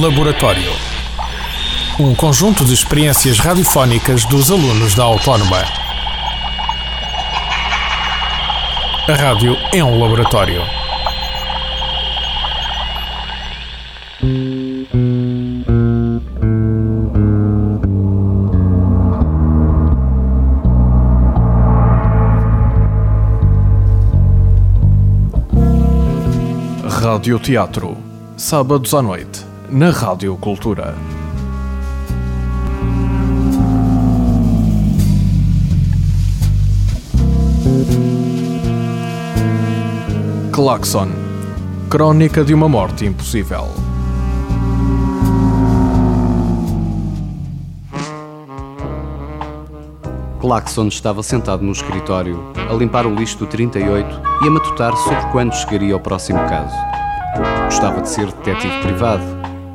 Laboratório. Um conjunto de experiências radiofónicas dos alunos da Autónoma. A rádio é um laboratório. Radioteatro. Sábados à noite, na Rádio Cultura. Claxon. Crónica de uma morte impossível. Claxon estava sentado no escritório, a limpar o lixo do 38 e a matutar sobre quando chegaria ao próximo caso. Gostava de ser detetive privado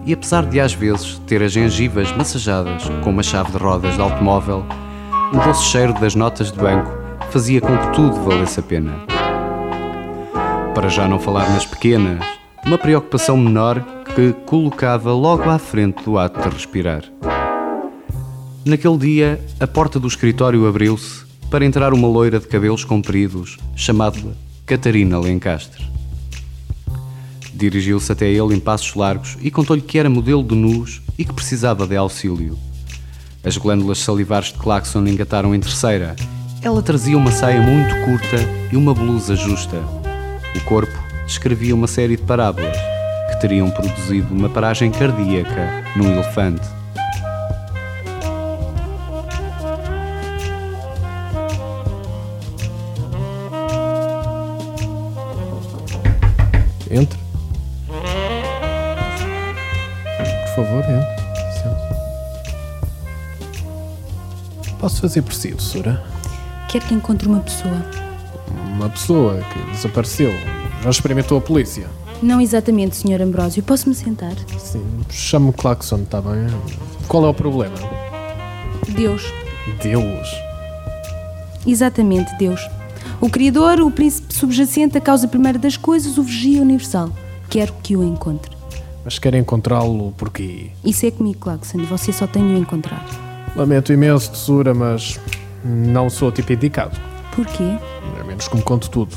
e, apesar de às vezes ter as gengivas massajadas com uma chave de rodas de automóvel, o doce cheiro das notas de banco fazia com que tudo valesse a pena. Para já não falar nas pequenas, uma preocupação menor que colocava logo à frente do ato de respirar. Naquele dia, a porta do escritório abriu-se para entrar uma loira de cabelos compridos, chamada Catarina Lencastre. Dirigiu-se até ele em passos largos e contou-lhe que era modelo de nus e que precisava de auxílio. As glândulas salivares de Claxon engataram em terceira. Ela trazia uma saia muito curta e uma blusa justa. O corpo descrevia uma série de parábolas que teriam produzido uma paragem cardíaca num elefante. Entre. Favor. Sente. Posso fazer por si, professora? Quer que encontre uma pessoa? Uma pessoa que desapareceu. Já experimentou a polícia? Não exatamente, Sr. Ambrósio. Posso-me sentar? Sim. Chamo-me Claxon, está bem? Qual é o problema? Deus. Deus. Exatamente, Deus. O Criador, o príncipe subjacente, a causa primeira das coisas, o vigia universal. Quero que o encontre. Mas quer encontrá-lo porquê? Isso é comigo, Claxon. Você só tem de o encontrar. Lamento imenso, tesoura, mas não sou o tipo indicado. Porquê? A menos que me conte tudo.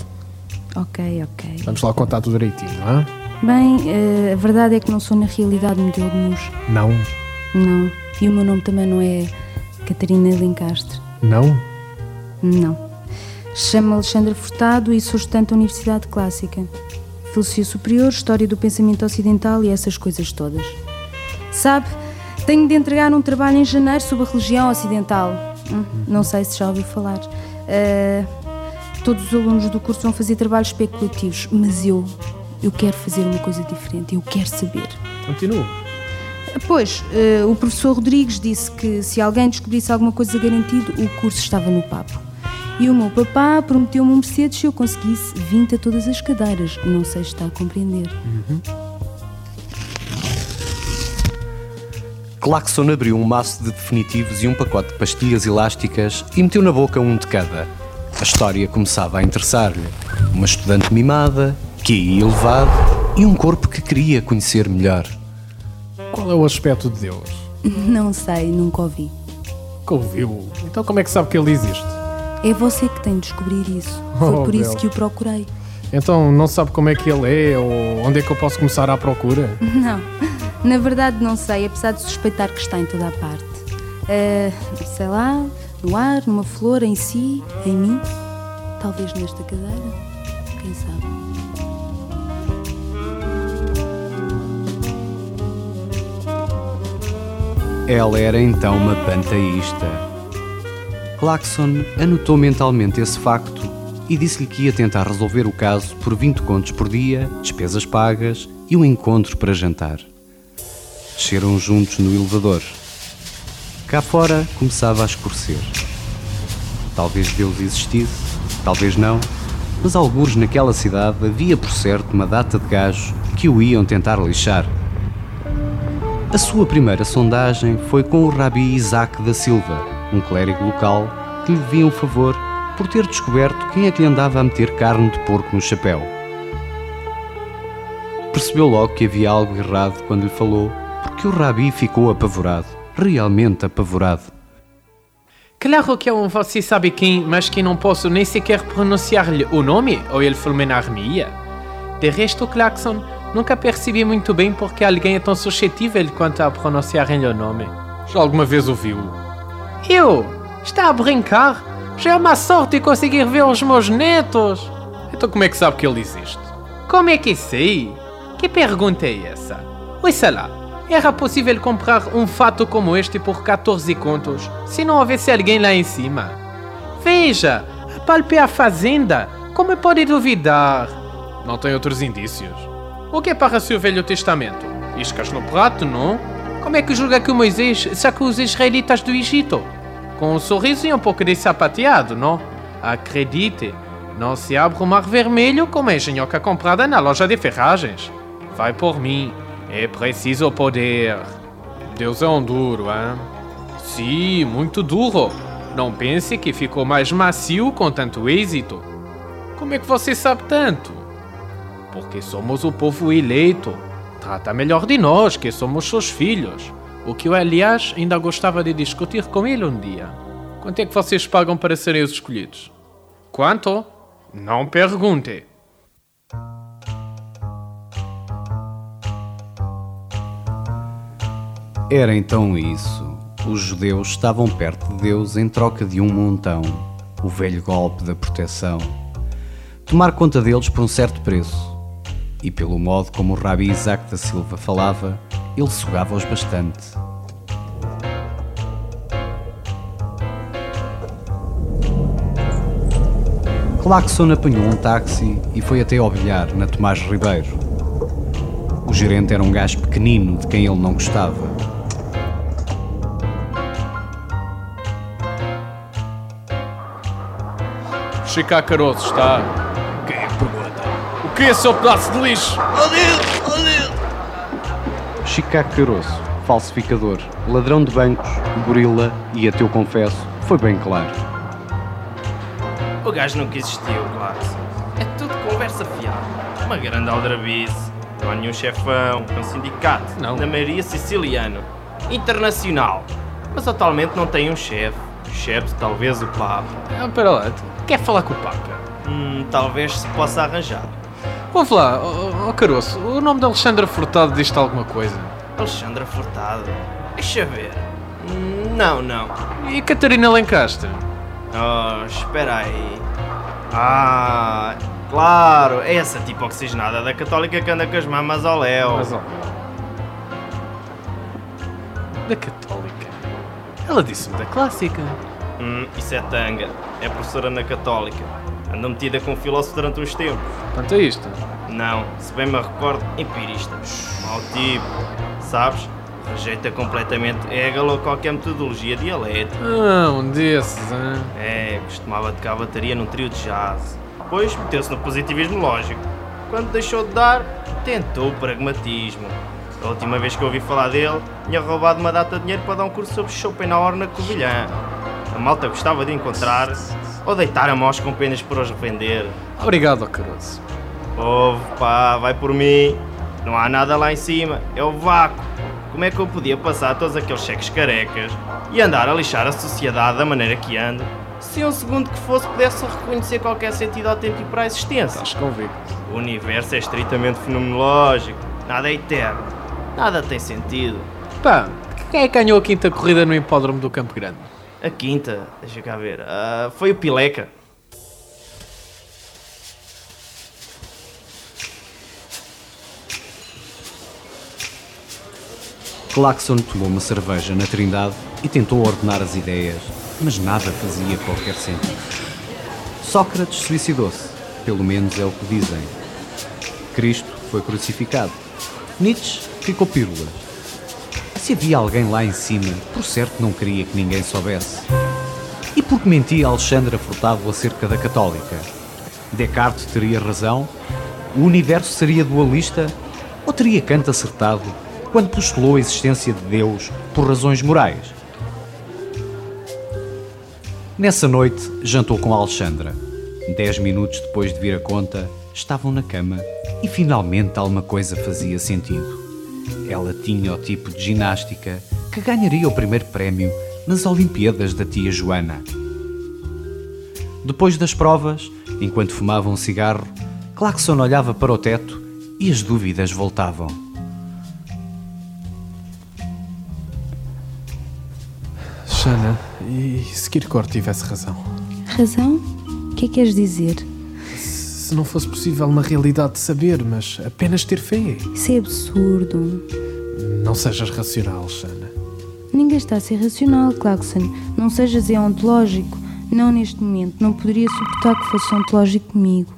Ok, ok. Vamos lá contar tudo direitinho, não é? Bem, eh, a verdade é que não sou na realidade modelo de nus. Não. Não. E o meu nome também não é Catarina Lencastre. Não? Não. Chamo-me Alexandra Furtado e sou estudante da Universidade Clássica. Filosofia Superior, História do Pensamento Ocidental e essas coisas todas. Sabe, tenho de entregar um trabalho em janeiro sobre a religião ocidental. Hum, não sei se já ouviu falar. Ah, todos os alunos do curso vão fazer trabalhos especulativos, mas eu, eu quero fazer uma coisa diferente. Eu quero saber. Continuo. Pois, eh, o professor Rodrigues disse que se alguém descobrisse alguma coisa garantido, o curso estava no papo. E o meu papá prometeu-me um Mercedes se eu conseguisse 20 a todas as cadeiras. Não sei se está a compreender. Claxon abriu um maço de definitivos e um pacote de pastilhas elásticas e meteu na boca um de cada. A história começava a interessar-lhe. Uma estudante mimada, QI elevado e um corpo que queria conhecer melhor. Qual é o aspecto de Deus? Não sei, nunca ouvi. Que ouviu? Então como é que sabe que ele existe? É você que tem de descobrir isso. Foi Oh, por isso que o procurei. Então não sabe como é que ele é ou onde é que eu posso começar à procura? Não, na verdade não sei, apesar de suspeitar que está em toda a parte. Ah, sei lá, no ar, numa flor, em si, em mim, talvez nesta cadeira. Quem sabe? Ela era então uma panteísta. Claxon anotou mentalmente esse facto e disse-lhe que ia tentar resolver o caso por 20 contos por dia, despesas pagas e um encontro para jantar. Desceram juntos no elevador. Cá fora começava a escurecer. Talvez Deus existisse, talvez não, mas alguns naquela cidade havia por certo uma data de gajos que o iam tentar lixar. A sua primeira sondagem foi com o Rabi Isaac da Silva, um clérigo local que lhe devia um favor por ter descoberto quem é que lhe andava a meter carne de porco no chapéu. Percebeu logo que havia algo errado quando lhe falou porque o Rabi ficou apavorado, realmente apavorado. Claro que eu você sabe quem, mas que não posso nem sequer pronunciar-lhe o nome ou ele fulminar-me-ia. De resto, Claxon, nunca percebi muito bem porque alguém é tão suscetível quanto a pronunciarem-lhe o nome. Já alguma vez ouviu? Eu? Está a brincar? Já é uma sorte conseguir ver os meus netos. Então como é que sabe que ele existe? Como é que sei? Que pergunta é essa? Ouça lá, era possível comprar um fato como este por 14 contos se não houvesse alguém lá em cima? Veja, apalpe a fazenda. Como pode duvidar? Não tem outros indícios. O que é para o Velho Testamento? Iscas no prato, não? Como é que julga que o Moisés sacou os israelitas do Egito? Com um sorriso e um pouco de sapateado, não? Acredite, não se abre o mar vermelho como a engenhoca comprada na loja de ferragens. Vai por mim, é preciso poder. Deus é um duro, hein? Sim, muito duro. Não pense que ficou mais macio com tanto êxito. Como é que você sabe tanto? Porque somos o povo eleito. Trata melhor de nós, que somos seus filhos. O que eu, aliás, ainda gostava de discutir com ele um dia. Quanto é que vocês pagam para serem os escolhidos? Quanto? Não pergunte. Era então isso. Os judeus estavam perto de Deus em troca de um montão, o velho golpe da proteção. Tomar conta deles por um certo preço e pelo modo como o Rabi Isaac da Silva falava, ele sugava-os bastante. Claxon apanhou um táxi e foi até ao bilhar, na Tomás Ribeiro. O gerente era um gajo pequenino de quem ele não gostava. Chica Caroço está. Quem é que pergunta? O que é seu pedaço de lixo? Adeus, adeus. Chicago Caroço, falsificador, ladrão de bancos, gorila e ateu confesso, foi bem claro. O gajo nunca existiu, claro. É tudo conversa fiada. Uma grande aldrabice. Não há nenhum chefão. É um sindicato. Não. Na maioria siciliano. Internacional. Mas atualmente não tem um chefe. Chefe, talvez o Papa. Ah, pera lá, quer falar com o Papa? Hum, talvez se possa arranjar. Ouve lá, ó oh, Caroço, o nome de Alexandra Furtado diz-te alguma coisa? Alexandra Furtado. Deixa ver. Não, não. E Catarina Lencastre? Oh, espera aí. Ah, claro. É essa tipo oxigenada da católica que anda com as mamas ao léu. Mas, ó. Da Católica. Ela disse-me da Clássica. Hum, isso é tanga. É professora na Católica. Anda metida com um filósofo durante uns tempos. Quanto a isto? Não, se bem me recordo, empirista. Mau tipo. Sabes? Rejeita completamente Hegel ou qualquer metodologia dialética. Ah, um desses, hein? É, costumava tocar bateria num trio de jazz. Depois meteu-se no positivismo lógico. Quando deixou de dar, tentou o pragmatismo. A última vez que ouvi falar dele, tinha roubado uma data de dinheiro para dar um curso sobre Schopenhauer na Covilhã. A malta gostava de encontrar ou deitar a mós com penas por os revender. Obrigado, ó Caroço. Ouve, pá, vai por mim. Não há nada lá em cima, é o vácuo. Como é que eu podia passar todos aqueles cheques carecas e andar a lixar a sociedade da maneira que ando, se um segundo que fosse pudesse reconhecer qualquer sentido autêntico para a existência? Estás convicto. O universo é estritamente fenomenológico, nada é eterno, nada tem sentido. Pá, quem é que ganhou a quinta corrida no hipódromo do Campo Grande? A quinta, deixa cá ver, ah, foi o Pileca. Claxon tomou uma cerveja na Trindade e tentou ordenar as ideias, mas nada fazia qualquer sentido. Sócrates suicidou-se, pelo menos é o que dizem. Cristo foi crucificado. Nietzsche ficou pílulas. Se havia alguém lá em cima, por certo não queria que ninguém soubesse. E por que mentia Alexandra Furtado acerca da Católica? Descartes teria razão? O universo seria dualista? Ou teria Kant acertado quando postulou a existência de Deus por razões morais? Nessa noite, jantou com Alexandra. Dez minutos depois de vir a conta, estavam na cama e finalmente alguma coisa fazia sentido. Ela tinha o tipo de ginástica que ganharia o primeiro prémio nas Olimpíadas da tia Joana. Depois das provas, enquanto fumava um cigarro, Claxon olhava para o teto e as dúvidas voltavam. Shana, e se Kierkegaard tivesse razão? Razão? O que é que queres dizer? Se não fosse possível na realidade saber, mas apenas ter fé. Isso é absurdo. Não sejas racional, Shana. Ninguém está a ser racional, Clarkson. Não sejas é ontológico. Não neste momento. Não poderia suportar que fosse ontológico comigo.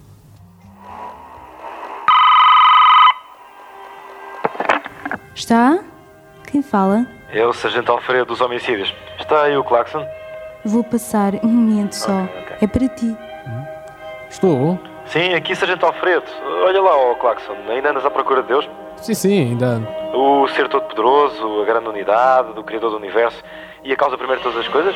Está? Quem fala? É o Sargento Alfredo dos Homicídios. Está aí o Claxon? Vou passar um momento só. ok. É para ti. Estou? Sim, aqui Sargento Alfredo. Olha lá, ó Claxon. Ainda andas à procura de Deus? Sim, sim, ainda. O ser todo-poderoso, a grande unidade, do Criador do Universo e a causa primeira de todas as coisas?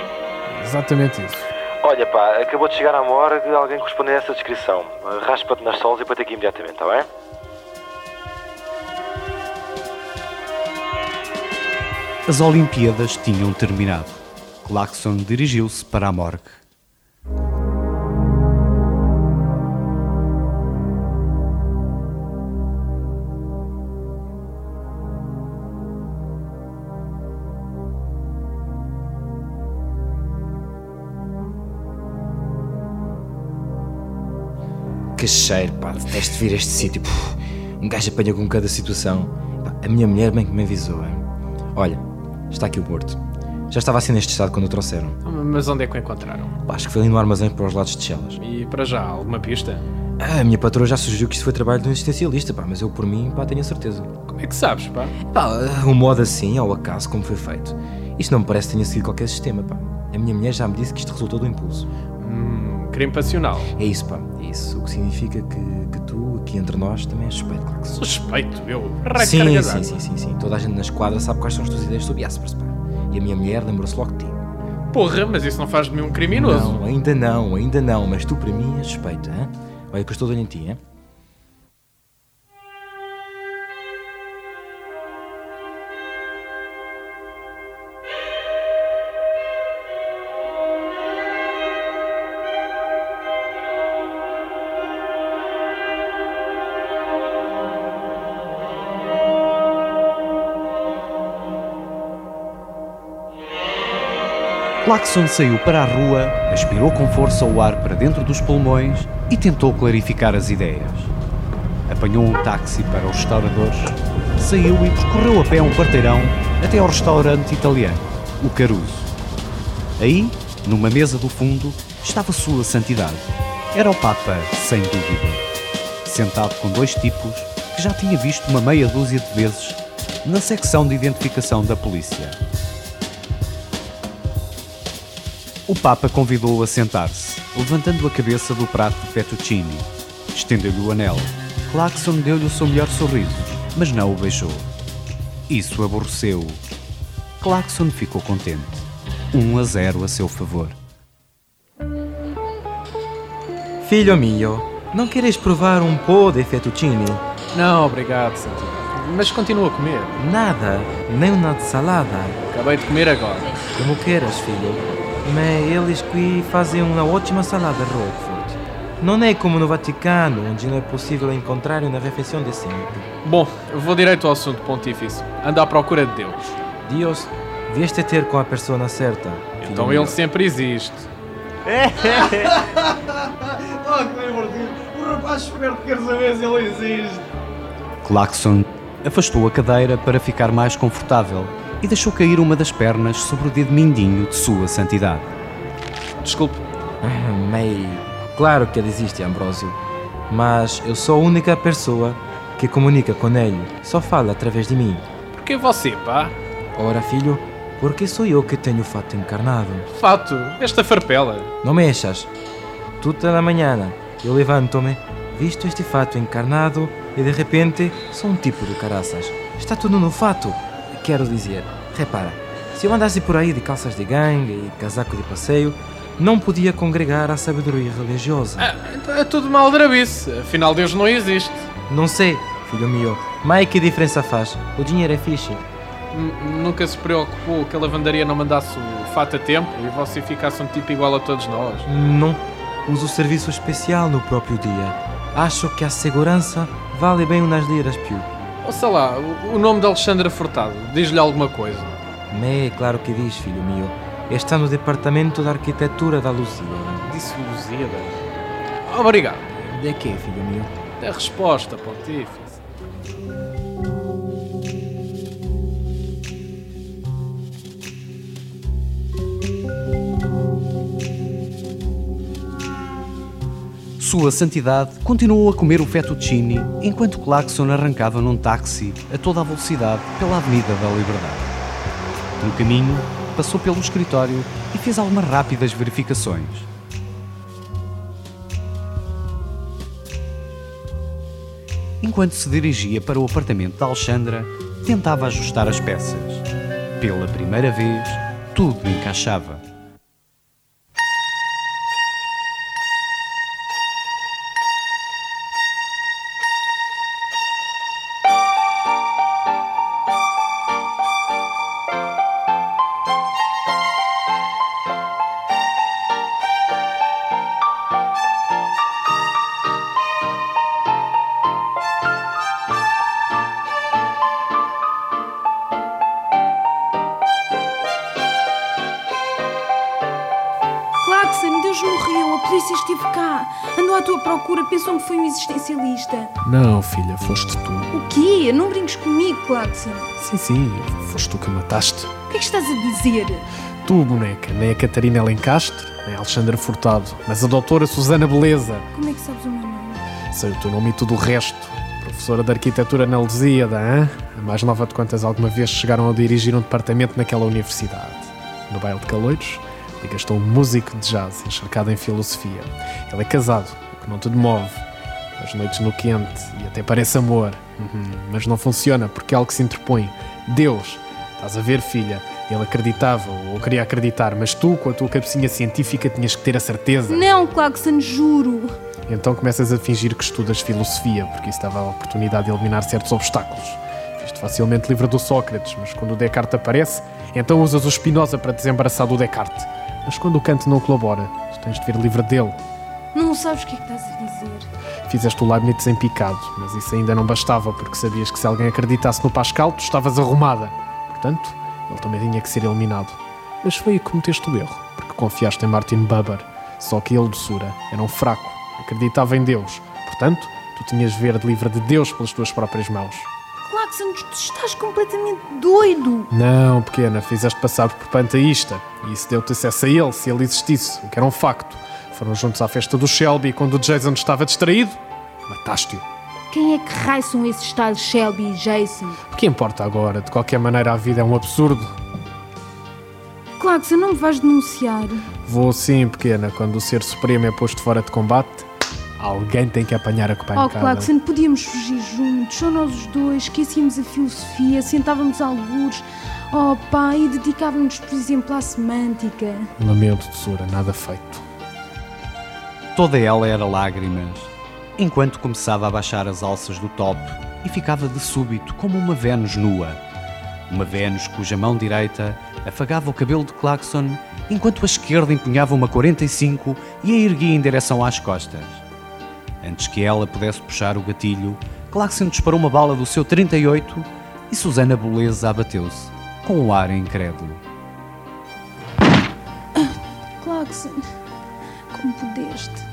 Exatamente isso. Olha pá, acabou de chegar à morgue alguém correspondendo a essa descrição. Raspa-te nas solas e põe-te aqui imediatamente, está bem? As Olimpíadas tinham terminado. Claxon dirigiu-se para a morgue. Cheiro, pá, detesto vir a este sítio. Um gajo apanha com cada situação. Pá, a minha mulher bem que me avisou, hein? Olha, está aqui o morto. Já estava assim neste estado quando o trouxeram. Mas onde é que o encontraram? Pá, acho que foi ali no armazém para os lados de Chelas. E para já, alguma pista? Ah, a minha patroa já sugeriu que isto foi trabalho de um existencialista, pá, mas eu por mim, pá, tenho a certeza. Como é que sabes, pá? Pá, um modo assim, ao acaso, como foi feito. Isto não me parece que tenha sido qualquer sistema, pá. A minha mulher já me disse que isto resultou do impulso. Hum, crime passional. É isso, pá, é isso. O que significa que, que tu, aqui entre nós, também és suspeito, claro que. Suspeito, eu. Sim, sim, sim, sim, sim. Toda a gente na esquadra sabe quais são as tuas ideias sobre Jaspers, pá. E a minha mulher lembrou-se logo de ti. Porra, mas isso não faz de mim um criminoso. Não, ainda não, ainda não, mas tu para mim és suspeito, hein? Olha que eu estou de olho em ti, hein? Claxon saiu para a rua, aspirou com força o ar para dentro dos pulmões e tentou clarificar as ideias. Apanhou um táxi para os restauradores, saiu e percorreu a pé um quarteirão até ao restaurante italiano, o Caruso. Aí, numa mesa do fundo, estava Sua Santidade. Era o Papa, sem dúvida. Sentado com dois tipos que já tinha visto uma meia dúzia de vezes na secção de identificação da polícia. O Papa convidou-o a sentar-se, levantando a cabeça do prato de fettuccine. Estendeu-lhe o anel. Claxon deu-lhe o seu melhor sorriso, mas não o beijou. Isso aborreceu-o. Claxon ficou contente. 1 a 0 a seu favor. Filho mio, não queres provar um pó de fettuccine? Não, obrigado, Santidade. Mas continua a comer. Nada, nem uma salada. Acabei de comer agora. Como queiras, filho. Mas eles aqui fazem uma ótima salada Roquefort. Não é como no Vaticano, onde não é possível encontrar uma refeição decente. Bom, eu vou direito ao assunto pontifício. Ando à procura de Deus. Deus, vieste ter com a pessoa certa. filho Então meu. ele sempre existe. Oh, que divertido. O rapaz esperto quer saber se ele existe. Claxon afastou a cadeira para ficar mais confortável e deixou cair uma das pernas sobre o dedo mindinho de Sua Santidade. Desculpe. Ah, Mas, claro que ele existe, Ambrósio. Mas eu sou a única pessoa que comunica com ele. Só fala através de mim. Por que você, pá? Ora, filho, porque sou eu que tenho o fato encarnado. Fato, esta farpela. Não mexas. Toda a manhã eu levanto-me, visto este fato encarnado e de repente sou um tipo de caraças. Está tudo no fato. Quero dizer, repara, se eu andasse por aí de calças de gangue e casaco de passeio, não podia congregar a sabedoria religiosa. Ah, então é tudo mal drabice. Afinal, Deus não existe. Não sei, filho meu, Mas que diferença faz? O dinheiro é fixe. N- Nunca se preocupou que a lavandaria não mandasse o fato a tempo e você ficasse um tipo igual a todos nós? Não. Uso serviço especial no próprio dia. Acho que a segurança vale bem umas liras, Pio. Ou sei lá, o- nome de Alexandra Furtado, diz-lhe alguma coisa. Me, claro que diz, filho meu. Está no departamento de arquitetura da Lusíada. Disse Lusíada. Obrigado. De que, filho meu? A resposta, pontífice. Sua Santidade continuou a comer o fettuccine enquanto Claxon arrancava num táxi a toda a velocidade pela Avenida da Liberdade. No caminho, passou pelo escritório e fez algumas rápidas verificações. Enquanto se dirigia para o apartamento de Alexandra, tentava ajustar as peças. Pela primeira vez, tudo encaixava. Deus morreu, a polícia esteve cá. Andou à tua procura, pensou que foi um existencialista. Não, filha, foste tu. O quê? Não brinques comigo, Claxon. Sim, sim, foste tu que mataste. O que é que estás a dizer? Tu, boneca, nem a Catarina Lencastre, nem a Alexandra Furtado, mas a doutora Susana Beleza. Como é que sabes o meu nome? Sei o teu nome e tudo o resto. Professora de Arquitetura na Lusíada, hã? A mais nova de quantas alguma vez chegaram a dirigir um departamento naquela universidade. No baile de Caloiros, lhe gastou um músico de jazz encharcado em filosofia. Ele é casado, o que não te demove. As noites no quente e até parece amor. Uhum, Mas não funciona porque é algo que se interpõe. Deus. Estás a ver, filha? Ele acreditava ou queria acreditar, mas tu, com a tua cabecinha científica, tinhas que ter a certeza. Não, Claxon, juro. Então começas a fingir que estudas filosofia, porque isso dava a oportunidade de eliminar certos obstáculos. Fiz-te facilmente livre do Sócrates, mas quando o Descartes aparece, então usas o Spinoza para desembaraçar do Descartes. Mas quando o Kant não colabora, tu tens de vir livre dele. Não sabes o que é que estás a dizer. Fizeste o Leibniz em picado, mas isso ainda não bastava, porque sabias que se alguém acreditasse no Pascal, tu estavas arrumada. Portanto, ele também tinha que ser eliminado. Mas foi aí que cometeste o erro, porque confiaste em Martin Buber. Só que ele, doçura, era um fraco, acreditava em Deus. Portanto, tu tinhas de ver livre de Deus pelas tuas próprias mãos. Claxon, tu estás completamente doido. Não, pequena, fizeste passar por panteísta. E isso deu-te acesso a ele, se ele existisse, o que era um facto. Foram juntos à festa do Shelby e quando o Jason estava distraído, mataste-o. Quem é que raio são esses tais Shelby e Jason? O que importa agora? De qualquer maneira, a vida é um absurdo. Claxon, não me vais denunciar. Vou sim, pequena, quando o ser supremo é posto fora de combate, alguém tem que apanhar a Oh, copancada. Claxon, podíamos fugir juntos, só nós os dois, esquecíamos a filosofia, sentávamos algures, oh pá, e dedicávamos, por exemplo, à semântica. Lamento, tesoura, nada feito. Toda ela era lágrimas, enquanto começava a baixar as alças do top e ficava de súbito como uma Vênus nua. Uma Vênus cuja mão direita afagava o cabelo de Claxon, enquanto a esquerda empunhava uma 45 e a erguia em direção às costas. Antes que ela pudesse puxar o gatilho, Claxon disparou uma bala do seu 38 e Susana Beleza abateu-se, com um ar incrédulo. Claxon, como pudeste?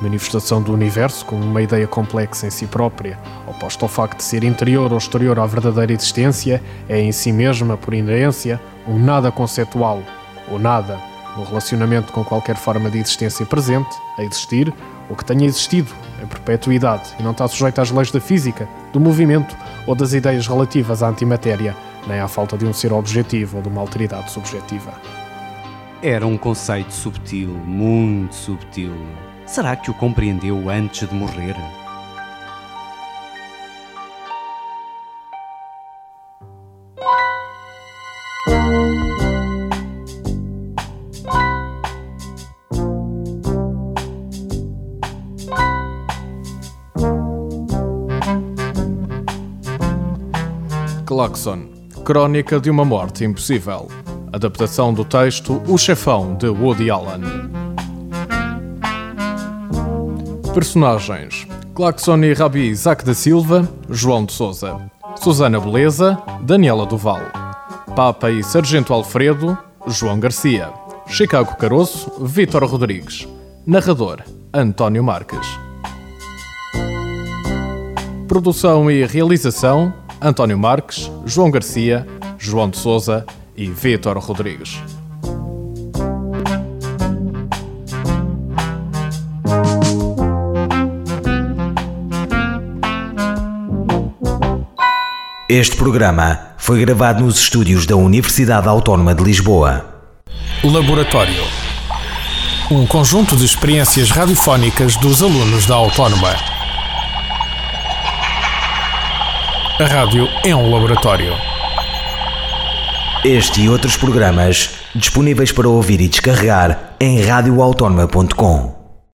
Manifestação do universo como uma ideia complexa em si própria, oposta ao facto de ser interior ou exterior à verdadeira existência, é em si mesma, por inerência, um nada conceitual, ou nada, no relacionamento com qualquer forma de existência presente, a existir, ou que tenha existido, em perpetuidade, e não está sujeito às leis da física, do movimento ou das ideias relativas à antimatéria, nem à falta de um ser objetivo ou de uma alteridade subjetiva. Era um conceito subtil, muito subtil. Será que o compreendeu antes de morrer? Claxon Crónica de uma Morte Impossível. Adaptação do texto O Chefão de Woody Allen. Personagens: Claxon e Rabi Isaac da Silva, João de Souza, Susana Beleza, Daniela Duval, Papa e Sargento Alfredo, João Garcia, Chicago Caroço, Vítor Rodrigues, Narrador: António Marques. Produção e realização: António Marques, João Garcia, João de Souza e Vítor Rodrigues. Este programa foi gravado nos estúdios da Universidade Autónoma de Lisboa. Laboratório um conjunto de experiências radiofónicas dos alunos da Autónoma. A rádio é um laboratório. Este e outros programas disponíveis para ouvir e descarregar em radioautónoma.com.